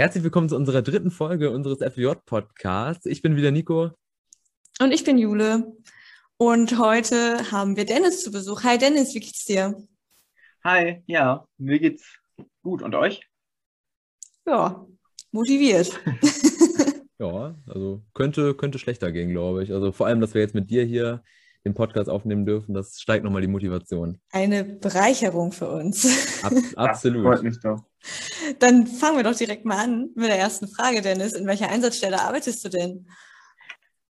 Herzlich willkommen zu unserer dritten Folge unseres FJ-Podcasts. Ich bin wieder Nico. Und ich bin Jule. Und heute haben wir Dennis zu Besuch. Hi Dennis, wie geht's dir? Hi, ja, mir geht's gut. Und euch? Ja, motiviert. ja, also könnte, könnte schlechter gehen, glaube ich. Also vor allem, dass wir jetzt mit dir hier den Podcast aufnehmen dürfen, das steigt nochmal die Motivation. Eine Bereicherung für uns. Ab, absolut. Ja, freut mich doch. Dann fangen wir doch direkt mal an mit der ersten Frage, Dennis. In welcher Einsatzstelle arbeitest du denn?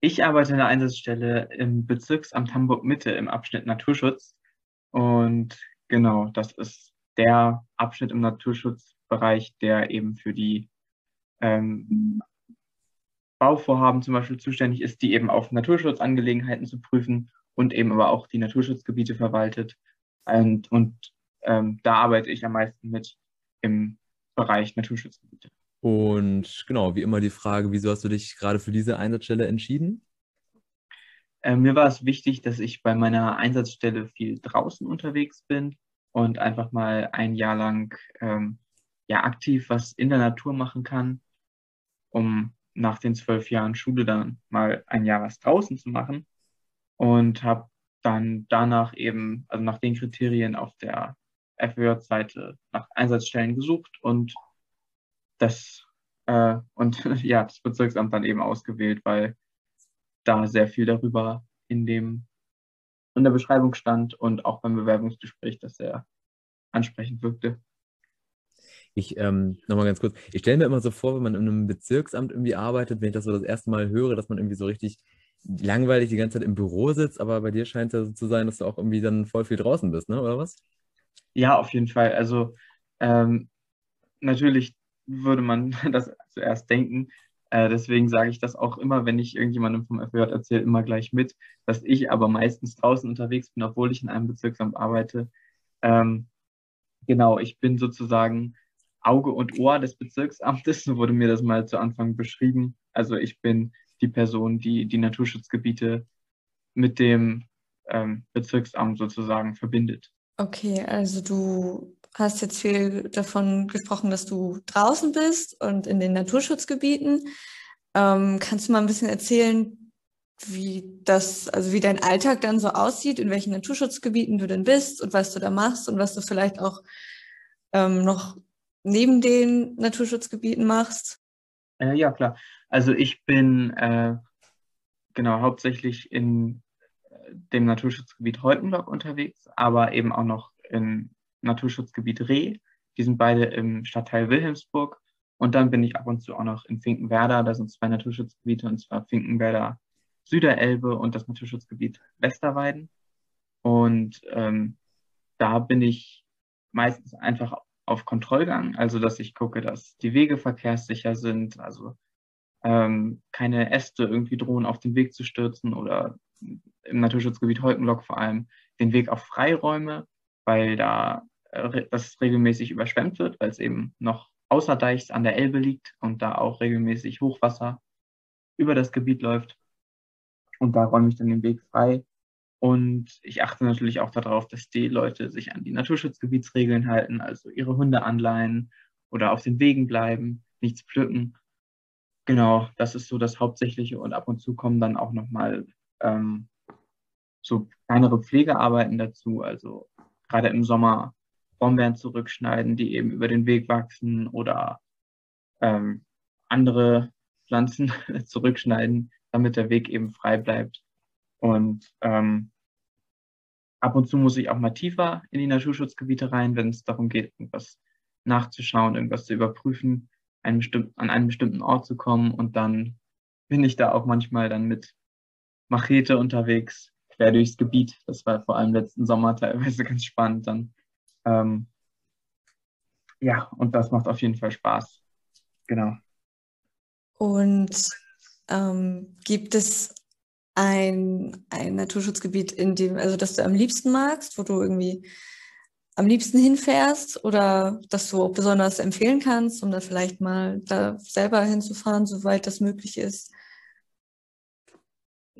Ich arbeite in der Einsatzstelle im Bezirksamt Hamburg Mitte im Abschnitt Naturschutz. Und genau, das ist der Abschnitt im Naturschutzbereich, der eben für die ähm, Bauvorhaben zum Beispiel zuständig ist, die eben auf Naturschutzangelegenheiten zu prüfen und eben aber auch die Naturschutzgebiete verwaltet. Und, und ähm, da arbeite ich am meisten mit im Bereich Naturschutzgebiete. Und genau, wie immer die Frage, wieso hast du dich gerade für diese Einsatzstelle entschieden? Äh, mir war es wichtig, dass ich bei meiner Einsatzstelle viel draußen unterwegs bin und einfach mal ein Jahr lang ähm, ja, aktiv was in der Natur machen kann, um nach den zwölf Jahren Schule dann mal ein Jahr was draußen zu machen und habe dann danach eben, also nach den Kriterien auf der FWJ-Seite nach Einsatzstellen gesucht und das äh, und ja, das Bezirksamt dann eben ausgewählt, weil da sehr viel darüber in dem in der Beschreibung stand und auch beim Bewerbungsgespräch, das sehr ansprechend wirkte. Ich, ähm, nochmal ganz kurz, ich stelle mir immer so vor, wenn man in einem Bezirksamt irgendwie arbeitet, wenn ich das so das erste Mal höre, dass man irgendwie so richtig langweilig die ganze Zeit im Büro sitzt, aber bei dir scheint es ja so zu sein, dass du auch irgendwie dann voll viel draußen bist, ne? oder was? Ja, auf jeden Fall. Also ähm, natürlich würde man das zuerst denken. Äh, deswegen sage ich das auch immer, wenn ich irgendjemandem vom FJ erzähle, immer gleich mit, dass ich aber meistens draußen unterwegs bin, obwohl ich in einem Bezirksamt arbeite. Ähm, genau, ich bin sozusagen Auge und Ohr des Bezirksamtes, so wurde mir das mal zu Anfang beschrieben. Also ich bin die Person, die die Naturschutzgebiete mit dem ähm, Bezirksamt sozusagen verbindet. Okay, also du hast jetzt viel davon gesprochen, dass du draußen bist und in den Naturschutzgebieten. Ähm, kannst du mal ein bisschen erzählen, wie das, also wie dein Alltag dann so aussieht, in welchen Naturschutzgebieten du denn bist und was du da machst und was du vielleicht auch ähm, noch neben den Naturschutzgebieten machst? Äh, ja, klar. Also ich bin äh, genau hauptsächlich in dem Naturschutzgebiet Holtenblock unterwegs, aber eben auch noch im Naturschutzgebiet Reh. Die sind beide im Stadtteil Wilhelmsburg. Und dann bin ich ab und zu auch noch in Finkenwerder. Da sind zwei Naturschutzgebiete, und zwar Finkenwerder Süderelbe und das Naturschutzgebiet Westerweiden. Und ähm, da bin ich meistens einfach auf Kontrollgang, also dass ich gucke, dass die Wege verkehrssicher sind, also ähm, keine Äste irgendwie drohen auf den Weg zu stürzen oder im Naturschutzgebiet Holkenlock vor allem den Weg auf Freiräume, weil da äh, das regelmäßig überschwemmt wird, weil es eben noch außerdeichs an der Elbe liegt und da auch regelmäßig Hochwasser über das Gebiet läuft. Und da räume ich dann den Weg frei und ich achte natürlich auch darauf, dass die Leute sich an die Naturschutzgebietsregeln halten, also ihre Hunde anleihen oder auf den Wegen bleiben, nichts pflücken. Genau, das ist so das Hauptsächliche. Und ab und zu kommen dann auch nochmal ähm, so kleinere Pflegearbeiten dazu. Also gerade im Sommer Brombeeren zurückschneiden, die eben über den Weg wachsen oder ähm, andere Pflanzen zurückschneiden, damit der Weg eben frei bleibt. Und ähm, ab und zu muss ich auch mal tiefer in die Naturschutzgebiete rein, wenn es darum geht, irgendwas nachzuschauen, irgendwas zu überprüfen, einen an einen bestimmten Ort zu kommen. Und dann bin ich da auch manchmal dann mit Machete unterwegs, quer durchs Gebiet. Das war vor allem letzten Sommer teilweise ganz spannend dann. Ähm, ja, und das macht auf jeden Fall Spaß. Genau. Und ähm, gibt es ein, ein Naturschutzgebiet, in dem, also das du am liebsten magst, wo du irgendwie am liebsten hinfährst oder das du auch besonders empfehlen kannst, um da vielleicht mal da selber hinzufahren, soweit das möglich ist?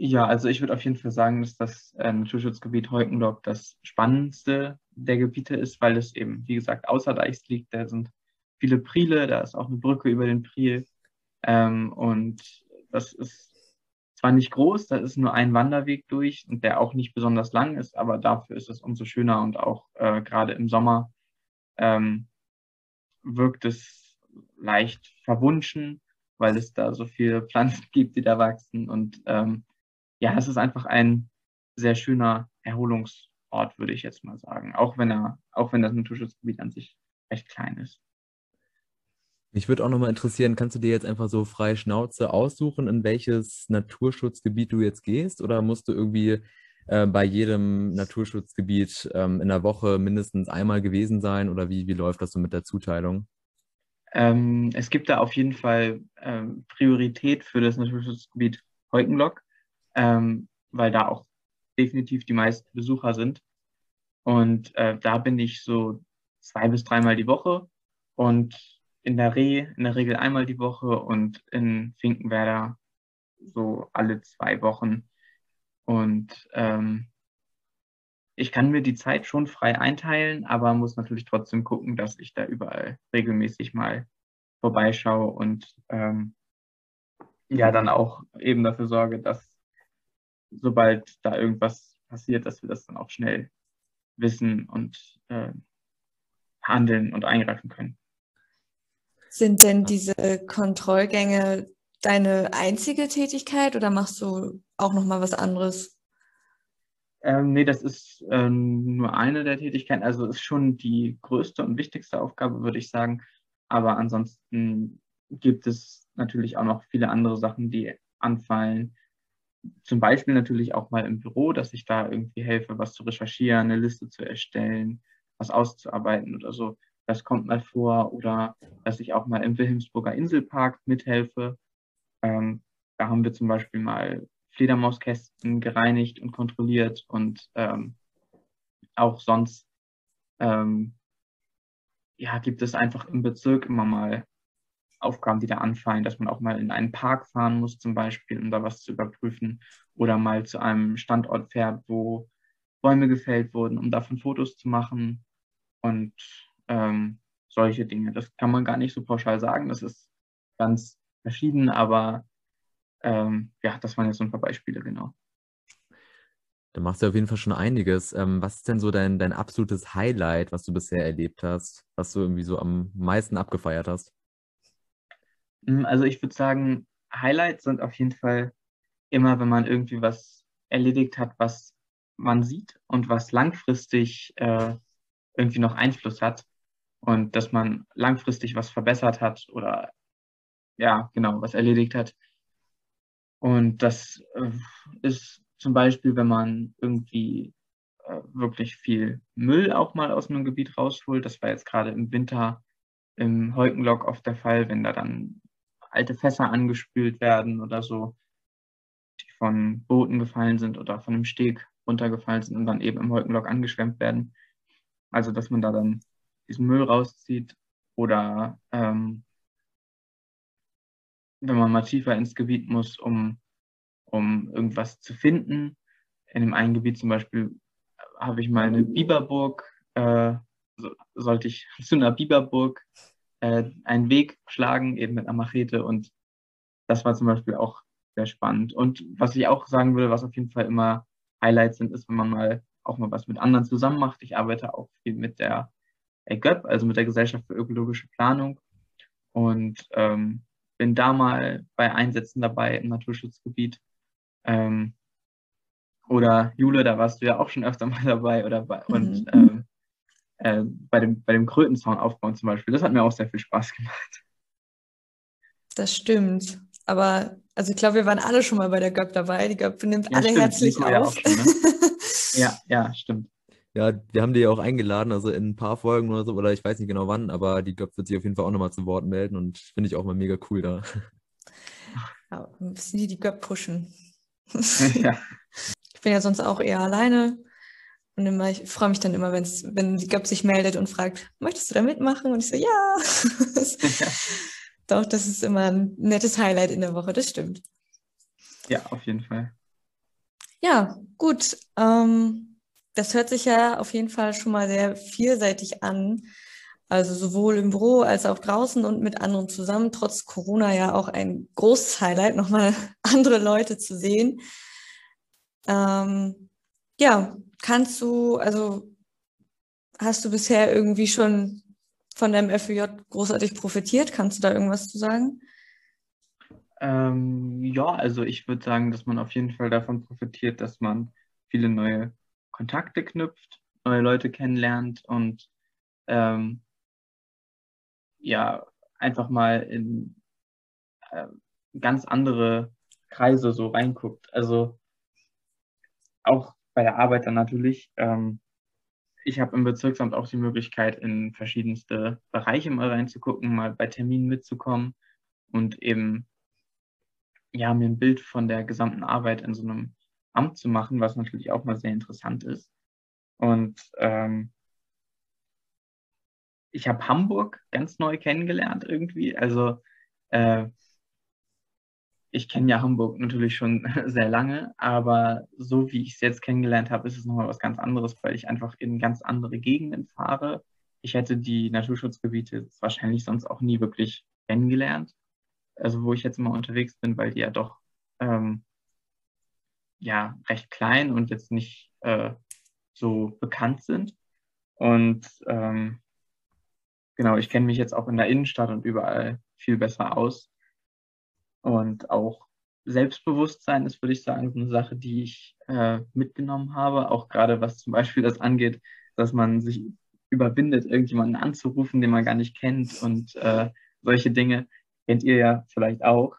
Ja, also ich würde auf jeden Fall sagen, dass das äh, Naturschutzgebiet Heukendorf das spannendste der Gebiete ist, weil es eben, wie gesagt, außer Deichs liegt. Da sind viele Priele, da ist auch eine Brücke über den Priel. Ähm, und das ist zwar nicht groß, da ist nur ein Wanderweg durch und der auch nicht besonders lang ist, aber dafür ist es umso schöner und auch äh, gerade im Sommer ähm, wirkt es leicht verwunschen, weil es da so viele Pflanzen gibt, die da wachsen. Und ähm, ja, es ist einfach ein sehr schöner Erholungsort, würde ich jetzt mal sagen, auch wenn er, auch wenn das Naturschutzgebiet an sich recht klein ist. Mich würde auch nochmal interessieren, kannst du dir jetzt einfach so frei Schnauze aussuchen, in welches Naturschutzgebiet du jetzt gehst? Oder musst du irgendwie äh, bei jedem Naturschutzgebiet ähm, in der Woche mindestens einmal gewesen sein? Oder wie, wie läuft das so mit der Zuteilung? Ähm, es gibt da auf jeden Fall ähm, Priorität für das Naturschutzgebiet Heukenlock, ähm, weil da auch definitiv die meisten Besucher sind. Und äh, da bin ich so zwei bis dreimal die Woche und in der Reh in der Regel einmal die Woche und in Finkenwerder so alle zwei Wochen. Und ähm, ich kann mir die Zeit schon frei einteilen, aber muss natürlich trotzdem gucken, dass ich da überall regelmäßig mal vorbeischaue und ähm, ja dann auch eben dafür sorge, dass sobald da irgendwas passiert, dass wir das dann auch schnell wissen und äh, handeln und eingreifen können. Sind denn diese Kontrollgänge deine einzige Tätigkeit oder machst du auch noch mal was anderes? Ähm, nee, das ist ähm, nur eine der Tätigkeiten. Also ist schon die größte und wichtigste Aufgabe, würde ich sagen. Aber ansonsten gibt es natürlich auch noch viele andere Sachen, die anfallen. Zum Beispiel natürlich auch mal im Büro, dass ich da irgendwie helfe, was zu recherchieren, eine Liste zu erstellen, was auszuarbeiten oder so. Das kommt mal vor. Oder dass ich auch mal im Wilhelmsburger Inselpark mithelfe. Ähm, da haben wir zum Beispiel mal Fledermauskästen gereinigt und kontrolliert und ähm, auch sonst ähm, ja, gibt es einfach im Bezirk immer mal Aufgaben, die da anfallen, dass man auch mal in einen Park fahren muss zum Beispiel, um da was zu überprüfen oder mal zu einem Standort fährt, wo Bäume gefällt wurden, um davon Fotos zu machen und ähm, solche Dinge. Das kann man gar nicht so pauschal sagen. Das ist ganz verschieden, aber ähm, ja, das waren jetzt so ein paar Beispiele, genau. Da machst du auf jeden Fall schon einiges. Ähm, was ist denn so dein, dein absolutes Highlight, was du bisher erlebt hast, was du irgendwie so am meisten abgefeiert hast? Hm, also ich würde sagen, Highlights sind auf jeden Fall immer, wenn man irgendwie was erledigt hat, was man sieht und was langfristig äh, irgendwie noch Einfluss hat und dass man langfristig was verbessert hat oder ja, genau, was erledigt hat. Und das äh, ist zum Beispiel, wenn man irgendwie äh, wirklich viel Müll auch mal aus einem Gebiet rausholt. Das war jetzt gerade im Winter im Heukenlock oft der Fall, wenn da dann alte Fässer angespült werden oder so, die von Booten gefallen sind oder von einem Steg runtergefallen sind und dann eben im Heukenlock angeschwemmt werden. Also, dass man da dann diesen Müll rauszieht oder ähm, wenn man mal tiefer ins Gebiet muss, um, um irgendwas zu finden. In dem einen Gebiet zum Beispiel habe ich mal eine Biberburg, äh, so, sollte ich zu einer Biberburg äh, einen Weg schlagen, eben mit einer Machete und das war zum Beispiel auch sehr spannend. Und was ich auch sagen würde, was auf jeden Fall immer Highlights sind, ist, wenn man mal auch mal was mit anderen zusammen macht. Ich arbeite auch viel mit der EGÖP, also mit der Gesellschaft für ökologische Planung. Und ähm, bin da mal bei Einsätzen dabei im Naturschutzgebiet. Ähm, oder Jule, da warst du ja auch schon öfter mal dabei. Oder bei, mhm. Und ähm, äh, bei, dem, bei dem Krötenzaun aufbauen zum Beispiel. Das hat mir auch sehr viel Spaß gemacht. Das stimmt. Aber also ich glaube, wir waren alle schon mal bei der GÖP dabei. Die GÖP nimmt ja, alle stimmt. herzlich Nico auf. Ja, schon, ne? ja, ja, stimmt. Ja, wir haben die ja auch eingeladen, also in ein paar Folgen oder so, oder ich weiß nicht genau wann, aber die Göpp wird sich auf jeden Fall auch nochmal zu Wort melden und finde ich auch mal mega cool da. Ja, müssen die die Göpp pushen. ja. Ich bin ja sonst auch eher alleine und immer, ich freue mich dann immer, wenn's, wenn die Göpp sich meldet und fragt, möchtest du da mitmachen? Und ich so, ja. ja. Doch, das ist immer ein nettes Highlight in der Woche, das stimmt. Ja, auf jeden Fall. Ja, gut. Ähm, das hört sich ja auf jeden Fall schon mal sehr vielseitig an. Also sowohl im Büro als auch draußen und mit anderen zusammen. Trotz Corona ja auch ein großes Highlight, nochmal andere Leute zu sehen. Ähm, ja, kannst du, also hast du bisher irgendwie schon von deinem FEJ großartig profitiert? Kannst du da irgendwas zu sagen? Ähm, ja, also ich würde sagen, dass man auf jeden Fall davon profitiert, dass man viele neue Kontakte knüpft, neue Leute kennenlernt und ähm, ja, einfach mal in äh, ganz andere Kreise so reinguckt. Also auch bei der Arbeit dann natürlich. Ähm, ich habe im Bezirksamt auch die Möglichkeit, in verschiedenste Bereiche mal reinzugucken, mal bei Terminen mitzukommen und eben ja, mir ein Bild von der gesamten Arbeit in so einem Amt zu machen, was natürlich auch mal sehr interessant ist. Und ähm, ich habe Hamburg ganz neu kennengelernt irgendwie. Also äh, ich kenne ja Hamburg natürlich schon sehr lange, aber so wie ich es jetzt kennengelernt habe, ist es nochmal was ganz anderes, weil ich einfach in ganz andere Gegenden fahre. Ich hätte die Naturschutzgebiete wahrscheinlich sonst auch nie wirklich kennengelernt. Also wo ich jetzt immer unterwegs bin, weil die ja doch ähm, ja recht klein und jetzt nicht äh, so bekannt sind. Und ähm, genau, ich kenne mich jetzt auch in der Innenstadt und überall viel besser aus. Und auch Selbstbewusstsein ist, würde ich sagen, eine Sache, die ich äh, mitgenommen habe, auch gerade was zum Beispiel das angeht, dass man sich überwindet, irgendjemanden anzurufen, den man gar nicht kennt und äh, solche Dinge kennt ihr ja vielleicht auch,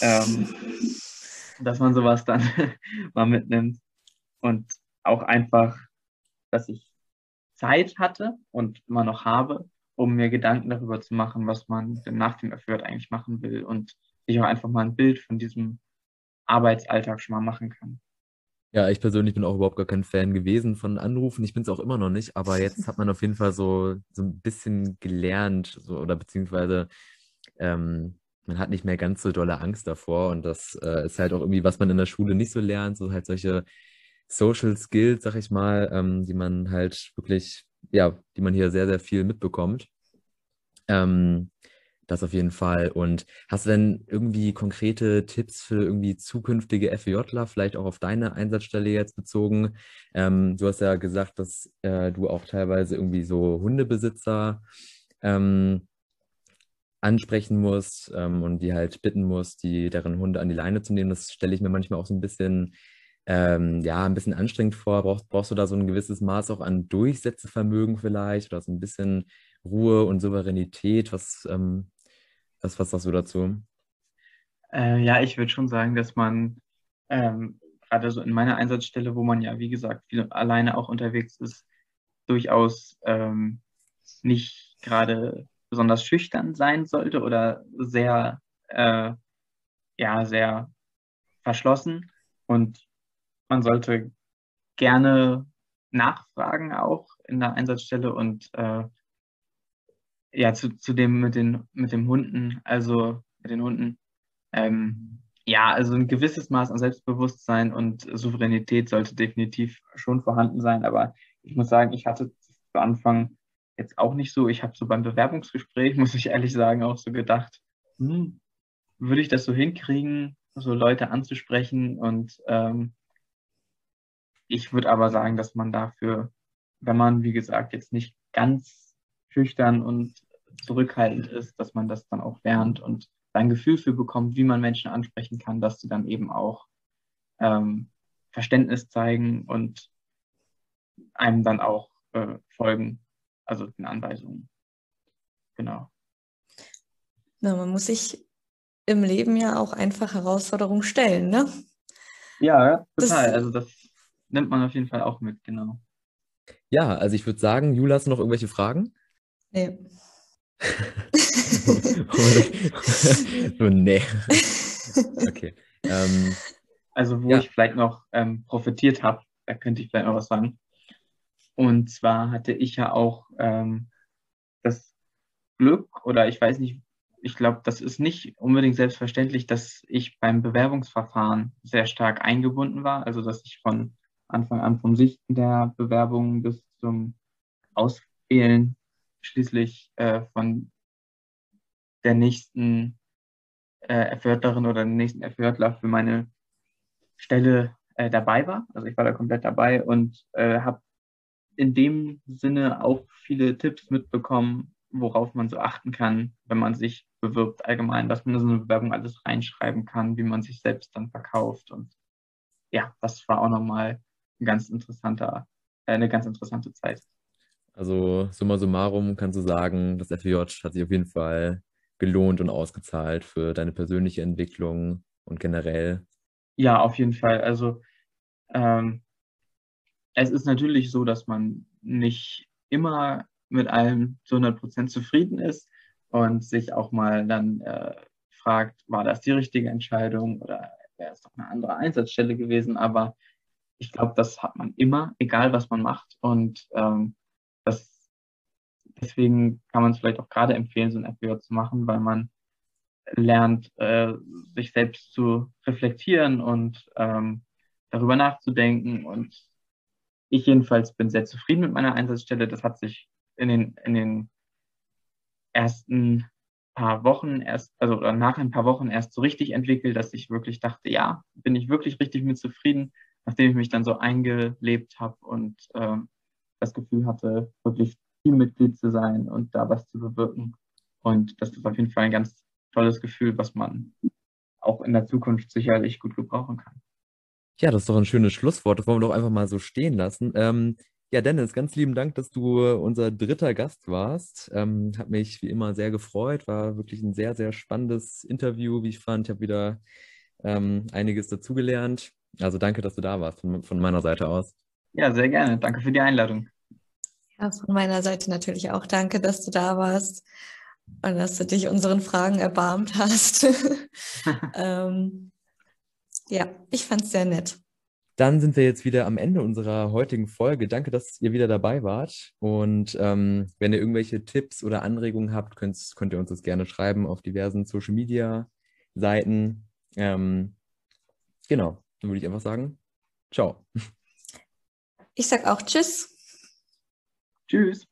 ähm, dass man sowas dann mal mitnimmt und auch einfach, dass ich Zeit hatte und immer noch habe, um mir Gedanken darüber zu machen, was man denn nach dem Erführt eigentlich machen will und sich auch einfach mal ein Bild von diesem Arbeitsalltag schon mal machen kann. Ja, ich persönlich bin auch überhaupt gar kein Fan gewesen von Anrufen. Ich bin es auch immer noch nicht, aber jetzt hat man auf jeden Fall so, so ein bisschen gelernt, so, oder beziehungsweise ähm, man hat nicht mehr ganz so dolle Angst davor. Und das äh, ist halt auch irgendwie, was man in der Schule nicht so lernt, so halt solche Social Skills, sag ich mal, ähm, die man halt wirklich, ja, die man hier sehr, sehr viel mitbekommt. Ähm, das auf jeden Fall. Und hast du denn irgendwie konkrete Tipps für irgendwie zukünftige FEJler, vielleicht auch auf deine Einsatzstelle jetzt bezogen? Ähm, du hast ja gesagt, dass äh, du auch teilweise irgendwie so Hundebesitzer ähm, ansprechen musst ähm, und die halt bitten musst, die deren Hunde an die Leine zu nehmen. Das stelle ich mir manchmal auch so ein bisschen, ähm, ja, ein bisschen anstrengend vor. Brauchst, brauchst du da so ein gewisses Maß auch an Durchsetzvermögen vielleicht oder so ein bisschen Ruhe und Souveränität? Was, ähm, was, was sagst du dazu? Äh, ja, ich würde schon sagen, dass man ähm, gerade so in meiner Einsatzstelle, wo man ja, wie gesagt, viel alleine auch unterwegs ist, durchaus ähm, nicht gerade besonders schüchtern sein sollte oder sehr, äh, ja, sehr verschlossen. Und man sollte gerne nachfragen auch in der Einsatzstelle und äh, ja, zu, zu dem mit den, mit dem Hunden, also mit den Hunden, ähm, ja, also ein gewisses Maß an Selbstbewusstsein und Souveränität sollte definitiv schon vorhanden sein. Aber ich muss sagen, ich hatte zu Anfang jetzt auch nicht so. Ich habe so beim Bewerbungsgespräch, muss ich ehrlich sagen, auch so gedacht, hm, würde ich das so hinkriegen, so Leute anzusprechen? Und ähm, ich würde aber sagen, dass man dafür, wenn man, wie gesagt, jetzt nicht ganz schüchtern und zurückhaltend ist, dass man das dann auch lernt und ein Gefühl für bekommt, wie man Menschen ansprechen kann, dass sie dann eben auch ähm, Verständnis zeigen und einem dann auch äh, folgen also den Anweisungen. Genau. Na, man muss sich im Leben ja auch einfach Herausforderungen stellen, ne? Ja, total. Das, also das nimmt man auf jeden Fall auch mit, genau. Ja, also ich würde sagen, Jula, hast du noch irgendwelche Fragen? Nee. so, nee. Okay. Ähm, also wo ja. ich vielleicht noch ähm, profitiert habe, da könnte ich vielleicht noch was sagen. Und zwar hatte ich ja auch ähm, das Glück, oder ich weiß nicht, ich glaube, das ist nicht unbedingt selbstverständlich, dass ich beim Bewerbungsverfahren sehr stark eingebunden war. Also, dass ich von Anfang an vom Sichten der Bewerbungen bis zum Auswählen schließlich äh, von der nächsten äh, FJlerin oder dem nächsten FJler für meine Stelle äh, dabei war. Also ich war da komplett dabei und äh, habe in dem Sinne auch viele Tipps mitbekommen, worauf man so achten kann, wenn man sich bewirbt allgemein, was man in so eine Bewerbung alles reinschreiben kann, wie man sich selbst dann verkauft. Und ja, das war auch nochmal ein ganz interessanter, äh, eine ganz interessante Zeit. Also summa summarum kannst du sagen, das FJ hat sich auf jeden Fall gelohnt und ausgezahlt für deine persönliche Entwicklung und generell. Ja, auf jeden Fall. Also ähm, es ist natürlich so, dass man nicht immer mit allem zu 100 Prozent zufrieden ist und sich auch mal dann äh, fragt, war das die richtige Entscheidung oder wäre es doch eine andere Einsatzstelle gewesen. Aber ich glaube, das hat man immer, egal was man macht. Und ähm, das, deswegen kann man es vielleicht auch gerade empfehlen, so ein FBJ zu machen, weil man lernt, äh, sich selbst zu reflektieren und ähm, darüber nachzudenken. Und ich jedenfalls bin sehr zufrieden mit meiner Einsatzstelle. Das hat sich in den, in den ersten paar Wochen erst, also nach ein paar Wochen erst so richtig entwickelt, dass ich wirklich dachte, ja, bin ich wirklich richtig mit zufrieden, nachdem ich mich dann so eingelebt habe und äh, das Gefühl hatte, wirklich Teammitglied zu sein und da was zu bewirken. Und das ist auf jeden Fall ein ganz tolles Gefühl, was man auch in der Zukunft sicherlich gut gebrauchen kann. Ja, das ist doch ein schönes Schlusswort. Das wollen wir doch einfach mal so stehen lassen. Ähm, ja, Dennis, ganz lieben Dank, dass du unser dritter Gast warst. Ähm, hat mich wie immer sehr gefreut. War wirklich ein sehr, sehr spannendes Interview, wie ich fand. Ich habe wieder ähm, einiges dazugelernt. Also danke, dass du da warst von, von meiner Seite aus. Ja, sehr gerne. Danke für die Einladung. Ja, von meiner Seite natürlich auch danke, dass du da warst und dass du dich unseren Fragen erbarmt hast. ähm, ja, ich fand es sehr nett. Dann sind wir jetzt wieder am Ende unserer heutigen Folge. Danke, dass ihr wieder dabei wart. Und ähm, wenn ihr irgendwelche Tipps oder Anregungen habt, könnt, könnt ihr uns das gerne schreiben auf diversen Social Media Seiten. Ähm, genau, dann würde ich einfach sagen, ciao. Ich sag auch Tschüss. Tschüss.